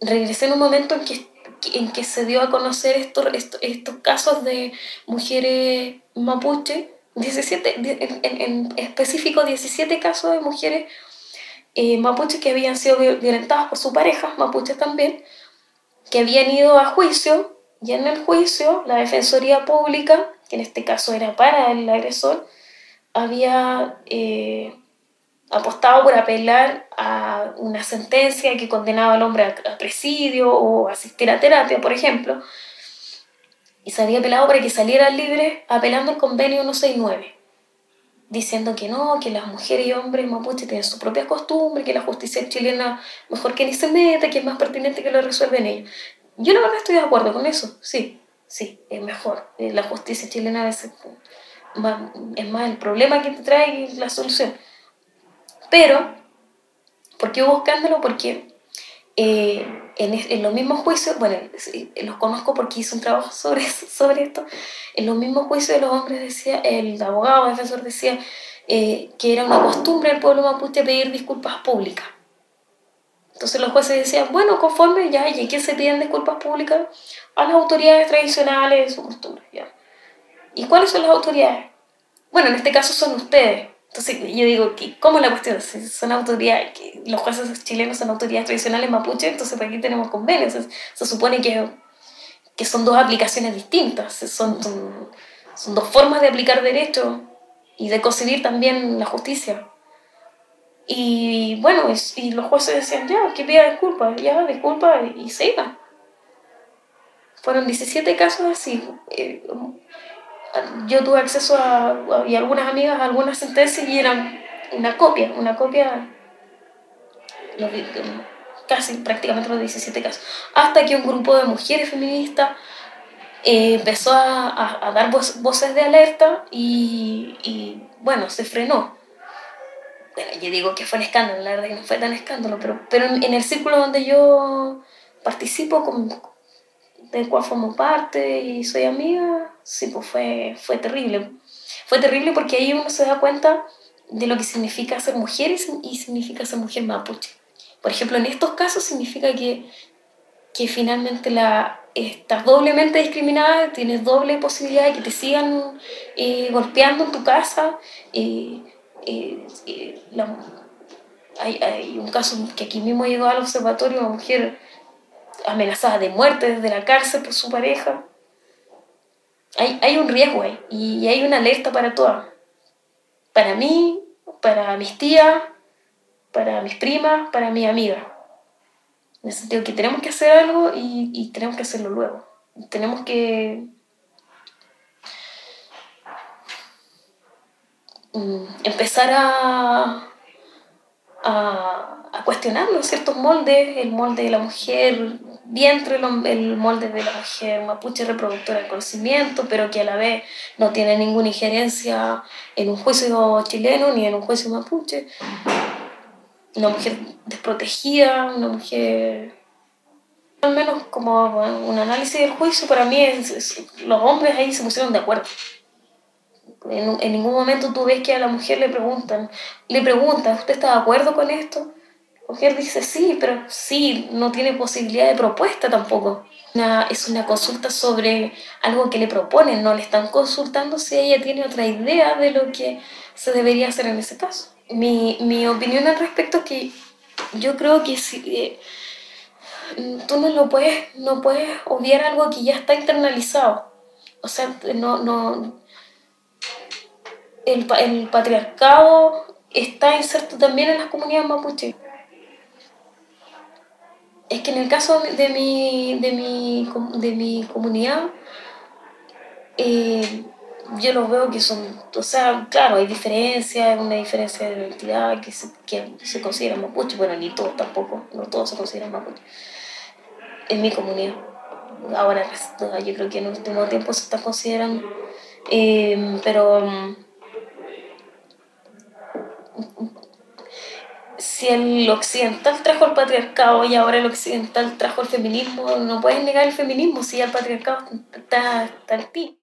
regresé en un momento en que, en que se dio a conocer estos, estos, casos de mujeres mapuche, 17, en, específico 17 casos de mujeres eh, mapuches que habían sido violentadas por su pareja, mapuches también, que habían ido a juicio y en el juicio la Defensoría Pública, que en este caso era para el agresor, había eh, apostado por apelar a una sentencia que condenaba al hombre a, presidio o asistir a terapia, por ejemplo, y se había apelado para que saliera libre apelando al convenio 169, diciendo que no, que las mujeres y hombres mapuche tienen sus propias costumbres, que la justicia chilena mejor que ni se meta, que es más pertinente que lo resuelven ellos. Yo la verdad estoy de acuerdo con eso, sí, sí, es mejor. Eh, la justicia chilena a veces es más el problema que te trae la solución. Pero, ¿por qué hubo escándalo? Porque eh, en, los mismos juicios, bueno, los conozco porque hice un trabajo sobre, sobre esto, en los mismos juicios de los hombres decía, el abogado, el defensor decía eh, que era una costumbre del pueblo mapuche pedir disculpas públicas. Entonces los jueces decían, bueno, conforme ya, ¿y quién se piden disculpas públicas? A las autoridades tradicionales de su costumbre, ya. ¿Y cuáles son las autoridades? Bueno, en este caso son ustedes. Entonces yo digo, ¿cómo la cuestión? Son autoridades, los jueces chilenos son autoridades tradicionales mapuche, entonces ¿para qué tenemos convenios? Se, supone que, que, son dos aplicaciones distintas, son, son, son dos formas de aplicar derecho y de concebir también la justicia. Y bueno, y, los jueces decían, ya, que pida disculpas, ya, disculpa y se iban. Fueron 17 casos así. Eh, yo tuve acceso a, y algunas amigas algunas sentencias y eran una copia, una copia, casi prácticamente los 17 casos. Hasta que un grupo de mujeres feministas eh, empezó a, a, dar voces de alerta y, y bueno, se frenó bueno, yo digo que fue un escándalo, la verdad que no fue tan escándalo, pero, pero en, el círculo donde yo participo, con, del cual formo parte y soy amiga, sí, pues fue, fue terrible. Fue terrible porque ahí uno se da cuenta de lo que significa ser mujer y, significa ser mujer mapuche. Por ejemplo, en estos casos significa que, que finalmente la, estás doblemente discriminada, tienes doble posibilidad de que te sigan eh, golpeando en tu casa. Eh, hay, hay, un caso que aquí mismo llegó al observatorio, una mujer amenazada de muerte desde la cárcel por su pareja. Hay, hay un riesgo ahí y hay una alerta para todas. Para mí, para mis tías, para mis primas, para mi amiga. En el sentido que tenemos que hacer algo y, y tenemos que hacerlo luego. Tenemos que Mm, empezar a, a, a cuestionarnos ciertos moldes, el molde de la mujer vientre, el molde de la mujer mapuche reproductora del conocimiento, pero que a la vez no tiene ninguna injerencia en un juicio chileno ni en un juicio mapuche. Una mujer desprotegida, una mujer... Al menos como un análisis del juicio, para mí es, los hombres ahí se pusieron de acuerdo. En, en, ningún momento tú ves que a la mujer le preguntan, le preguntan, ¿usted está de acuerdo con esto? Mujer dice sí, pero sí, no tiene posibilidad de propuesta tampoco. es una consulta sobre algo que le proponen, no le están consultando si ella tiene otra idea de lo que se debería hacer en ese caso. Mi, mi opinión al respecto es que yo creo que si, eh, tú no lo puedes, no puedes obviar algo que ya está internalizado. O sea, no, no, el, el patriarcado está inserto también en las comunidades mapuche. Es que en el caso de mi, de mi, de mi comunidad, eh, yo los veo que son, o sea, claro, hay diferencias, una diferencia de identidad que se, que se considera mapuche, bueno, ni todos tampoco, no todos se consideran mapuche, en mi comunidad. Ahora, yo creo que en el último tiempo se está considerando, eh, pero si el occidental trajo el patriarcado y ahora el occidental trajo el feminismo, no puedes negar el feminismo si el patriarcado está, está ti.